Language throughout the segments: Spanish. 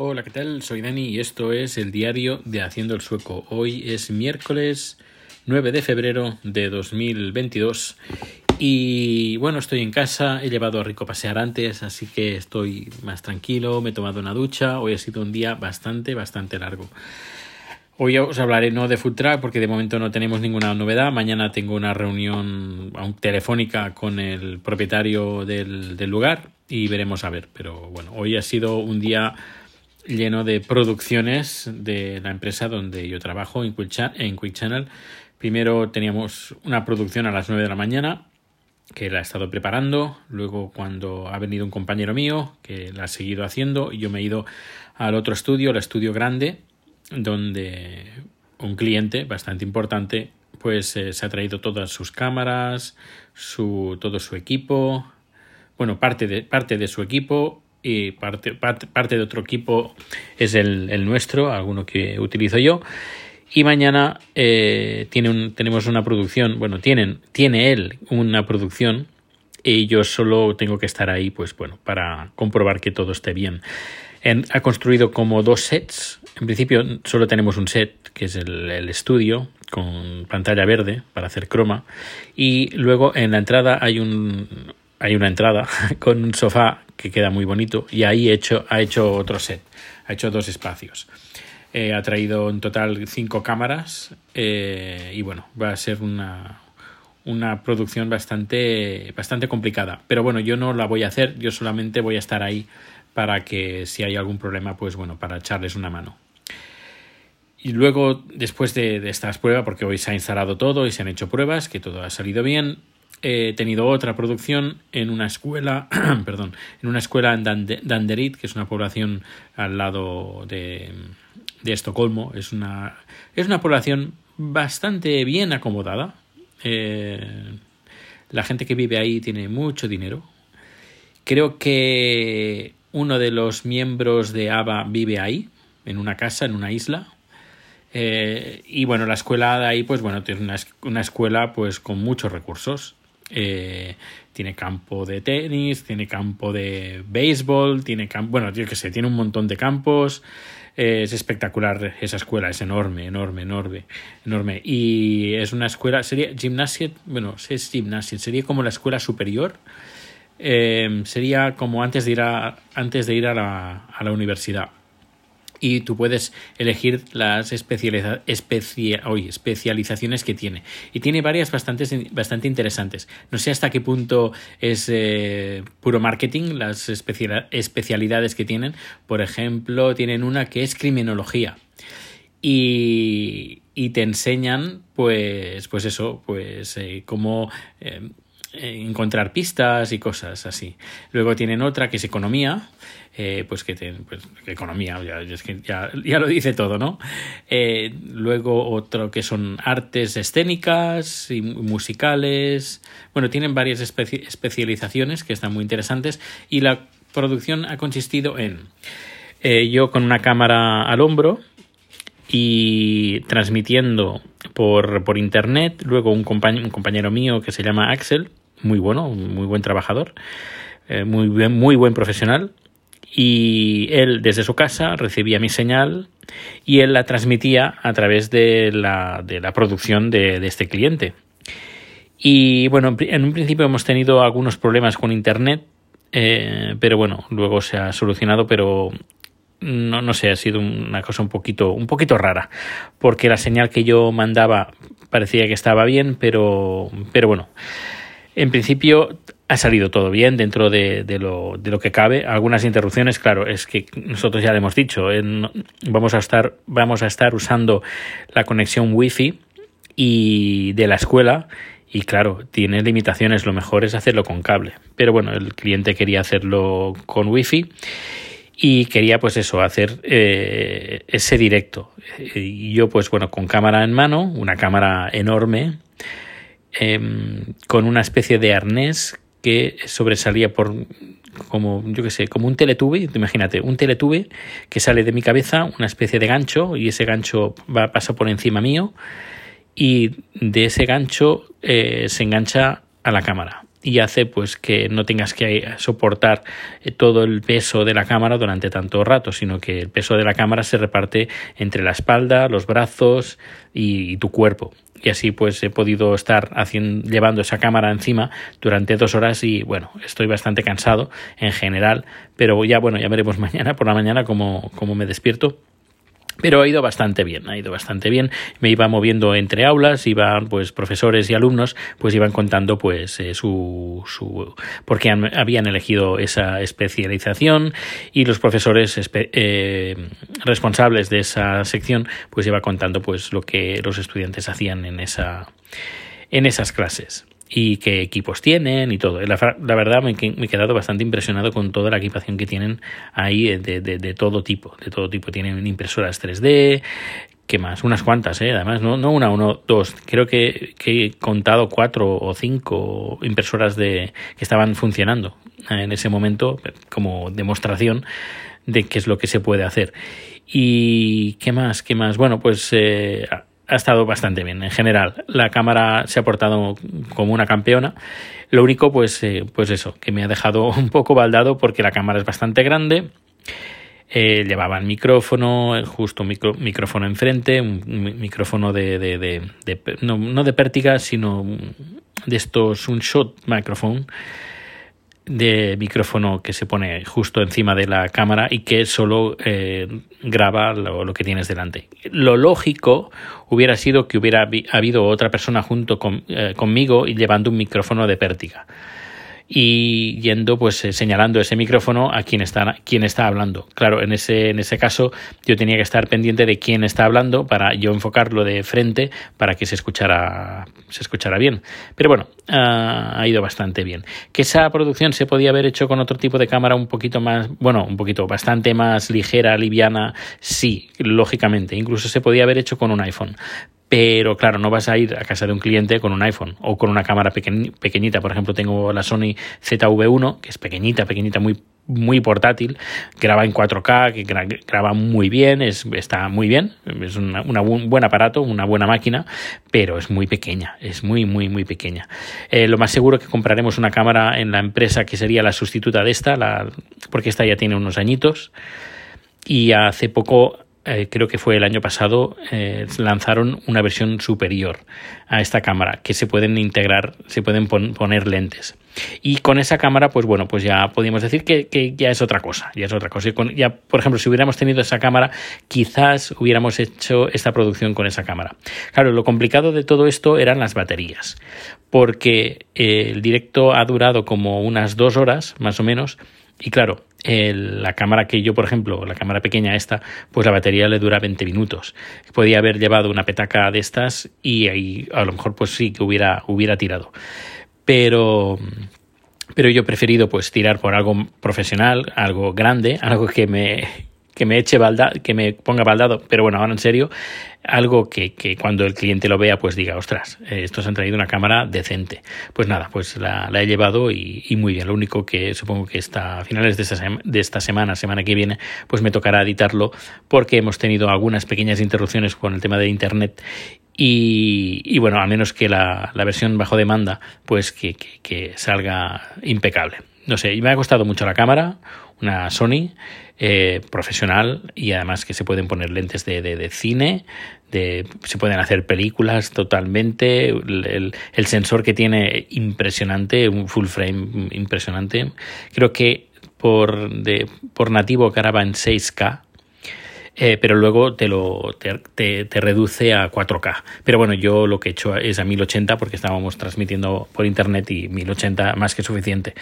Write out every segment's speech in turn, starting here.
Hola, ¿qué tal? Soy Dani y esto es el diario de Haciendo el Sueco. Hoy es miércoles 9 de febrero de 2022 y bueno, estoy en casa, he llevado a Rico a pasear antes, así que estoy más tranquilo, me he tomado una ducha, hoy ha sido un día bastante, bastante largo. Hoy os hablaré no de Food Track porque de momento no tenemos ninguna novedad. Mañana tengo una reunión telefónica con el propietario del, del lugar y veremos a ver. Pero bueno, hoy ha sido un día lleno de producciones de la empresa donde yo trabajo en Quick, en Channel. Primero teníamos una producción a las 9 de la mañana que la he estado preparando. Luego cuando ha venido un compañero mío que la ha seguido haciendo, yo me he ido al otro estudio, el estudio grande, donde un cliente bastante importante pues eh, se ha traído todas sus cámaras, su, todo su equipo, bueno, parte de, parte de su equipo y parte, parte, de otro equipo es el, el, nuestro, alguno que utilizo yo. Y mañana eh, tiene un, tenemos una producción, bueno, tienen, tiene él una producción y yo solo tengo que estar ahí, pues bueno, para comprobar que todo esté bien. ha construido como dos sets. En principio solo tenemos un set, que es el, el, estudio, con pantalla verde para hacer croma. Y luego en la entrada hay un, hay una entrada con un sofá que queda muy bonito y ahí hecho, ha hecho otro set, ha hecho dos espacios. Eh, ha traído en total cinco cámaras eh, y bueno, va a ser una, una producción bastante, bastante complicada. Pero bueno, yo no la voy a hacer, yo solamente voy a estar ahí para que si hay algún problema, pues bueno, para echarles una mano. Y luego, después de, de estas pruebas, porque hoy se ha instalado todo y se han hecho pruebas, que todo ha salido bien, he tenido otra producción en una escuela, perdón, en una escuela en Danderit, que es una población al lado de, de Estocolmo. Es una, es una población bastante bien acomodada. Eh, la gente que vive ahí tiene mucho dinero. Creo que uno de los miembros de ABA vive ahí, en una casa, en una isla. Eh, y bueno, la escuela de ahí, pues bueno, tiene una, una escuela pues con muchos recursos. Eh, tiene campo de tenis, tiene campo de béisbol, tiene campo, bueno, yo que sé, tiene un montón de campos. Eh, es espectacular esa escuela, es enorme, enorme, enorme, enorme. Y es una escuela, sería gimnasia, bueno, es gimnasia, sería como la escuela superior. Eh, sería como antes de ir a, antes de ir a la, a la universidad y tú puedes elegir las especializa especializaciones que tiene. Y tiene varias bastante, bastante interesantes. No sé hasta qué punto es eh, puro marketing las especialidades que tienen. Por ejemplo, tienen una que es criminología. Y, y te enseñan, pues, pues eso, pues eh, cómo eh, encontrar pistas y cosas así. Luego tienen otra que es economía, eh, pues que pues, economía, ya, lo dice todo, ¿no? Eh, luego otro que son artes escénicas y musicales. Bueno, tienen varias especializaciones que están muy interesantes y la producción ha consistido en eh, yo con una cámara al hombro y transmitiendo por, por internet, luego un, un compañero mío que se llama Axel, muy bueno, muy buen trabajador, eh, muy, bien, muy buen profesional. Y él desde su casa recibía mi señal y él la transmitía a través de la, de la producción de, este cliente. Y bueno, en un principio hemos tenido algunos problemas con Internet, eh, pero bueno, luego se ha solucionado, pero no, no sé, ha sido una cosa un poquito, un poquito rara, porque la señal que yo mandaba parecía que estaba bien, pero, pero bueno, en principio ha salido todo bien dentro de, lo, de, lo, que cabe. Algunas interrupciones, claro, es que nosotros ya le hemos dicho, vamos, a estar, vamos a estar usando la conexión wifi y de la escuela y claro, tiene limitaciones, lo mejor es hacerlo con cable. Pero bueno, el cliente quería hacerlo con wifi y quería pues eso, hacer eh, ese directo. Y yo pues bueno, con cámara en mano, una cámara enorme, Em, con una especie de arnés que sobresalía por como yo que sé, como un teletube, imagínate, un teletube que sale de mi cabeza, una especie de gancho y ese gancho va pasa por encima mío y de ese gancho eh, se engancha a la cámara y hace pues que no tengas que soportar eh, todo el peso de la cámara durante tanto rato, sino que el peso de la cámara se reparte entre la espalda, los brazos y, tu cuerpo. Y así pues he podido estar haciendo, llevando esa cámara encima durante dos horas y bueno, estoy bastante cansado en general, pero ya bueno, ya veremos mañana por la mañana cómo, cómo me despierto pero ha ido bastante bien, ha ido bastante bien. Me iba moviendo entre aulas, iban pues profesores y alumnos, pues iban contando pues eh, su, su por qué habían elegido esa especialización y los profesores eh, responsables de esa sección pues iba contando pues lo que los estudiantes hacían en esa en esas clases y qué equipos tienen y todo. La, verdad me, he quedado bastante impresionado con toda la equipación que tienen ahí de, de, todo tipo, de todo tipo. Tienen impresoras 3D, ¿qué más? Unas cuantas, ¿eh? además, no, no una, uno, dos. Creo que, que he contado cuatro o cinco impresoras de, que estaban funcionando en ese momento como demostración de qué es lo que se puede hacer. ¿Y qué más? ¿Qué más? Bueno, pues eh, ha estado bastante bien en general. La cámara se ha portado como una campeona. Lo único, pues, eh, pues eso, que me ha dejado un poco baldado porque la cámara es bastante grande. Eh, llevaba el micrófono, justo micro, micrófono enfrente, un micrófono de, de, de, no, no, de pértiga, sino de estos, un shot microphone de micrófono que se pone justo encima de la cámara y que solo eh, graba lo, que tienes delante. Lo lógico hubiera sido que hubiera habido otra persona junto eh, conmigo y llevando un micrófono de pértiga y yendo pues eh, señalando ese micrófono a quien está, quien está hablando. Claro, en ese, en ese caso yo tenía que estar pendiente de quién está hablando para yo enfocarlo de frente para que se escuchara, se escuchara bien. Pero bueno, ha ido bastante bien. Que esa producción se podía haber hecho con otro tipo de cámara un poquito más, bueno, un poquito bastante más ligera, liviana, sí, lógicamente. Incluso se podía haber hecho con un iPhone pero claro, no vas a ir a casa de un cliente con un iPhone o con una cámara pequeñita. Por ejemplo, tengo la Sony ZV1, que es pequeñita, pequeñita, muy muy portátil, graba en 4K, que graba muy bien, es, está muy bien, es un buen aparato, una buena máquina, pero es muy pequeña, es muy, muy, muy pequeña. Eh, lo más seguro que compraremos una cámara en la empresa que sería la sustituta de esta, la, porque esta ya tiene unos añitos, y hace poco eh, creo que fue el año pasado, eh, lanzaron una versión superior a esta cámara, que se pueden integrar, se pueden poner lentes. Y con esa cámara, pues bueno, pues ya podríamos decir que, ya es otra cosa, ya es otra cosa. ya, por ejemplo, si hubiéramos tenido esa cámara, quizás hubiéramos hecho esta producción con esa cámara. Claro, lo complicado de todo esto eran las baterías, porque eh, el directo ha durado como unas dos horas, más o menos, y claro, la cámara que yo, por ejemplo, la cámara pequeña esta, pues la batería le dura 20 minutos. Podía haber llevado una petaca de estas y ahí a lo mejor pues sí que hubiera, hubiera tirado. Pero, pero yo he preferido pues tirar por algo profesional, algo grande, algo que me, que me eche balda, que me ponga baldado, pero bueno, ahora en serio, algo que, que cuando el cliente lo vea, pues diga, ostras, eh, estos han traído una cámara decente. Pues nada, pues la, he llevado y, muy bien. Lo único que supongo que está a finales de esta, de esta semana, semana que viene, pues me tocará editarlo porque hemos tenido algunas pequeñas interrupciones con el tema de internet y, bueno, al menos que la, la versión bajo demanda, pues que, que, salga impecable. No sé, y me ha costado mucho la cámara, una Sony eh, profesional y además que se pueden poner lentes de, de, cine, de, se pueden hacer películas totalmente, el, sensor que tiene impresionante, un full frame impresionante. Creo que por, de, por nativo graba en 6K. Eh, pero luego te lo te, te, te, reduce a 4K. Pero bueno, yo lo que he hecho es a 1080 porque estábamos transmitiendo por internet y 1080 más que suficiente.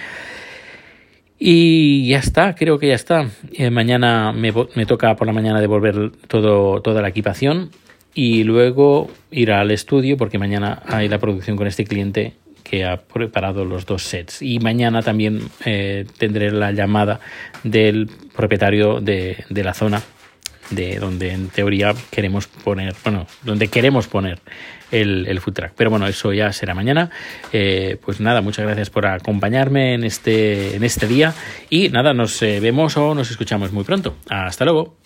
Y ya está, creo que ya está. Eh, mañana me, me, toca por la mañana devolver todo, toda la equipación y luego ir al estudio porque mañana hay la producción con este cliente que ha preparado los dos sets. Y mañana también eh, tendré la llamada del propietario de, de la zona de donde en teoría queremos poner, bueno, donde queremos poner el, el food track. Pero bueno, eso ya será mañana. Eh, pues nada, muchas gracias por acompañarme en este, en este día y nada, nos eh, vemos o nos escuchamos muy pronto. Hasta luego.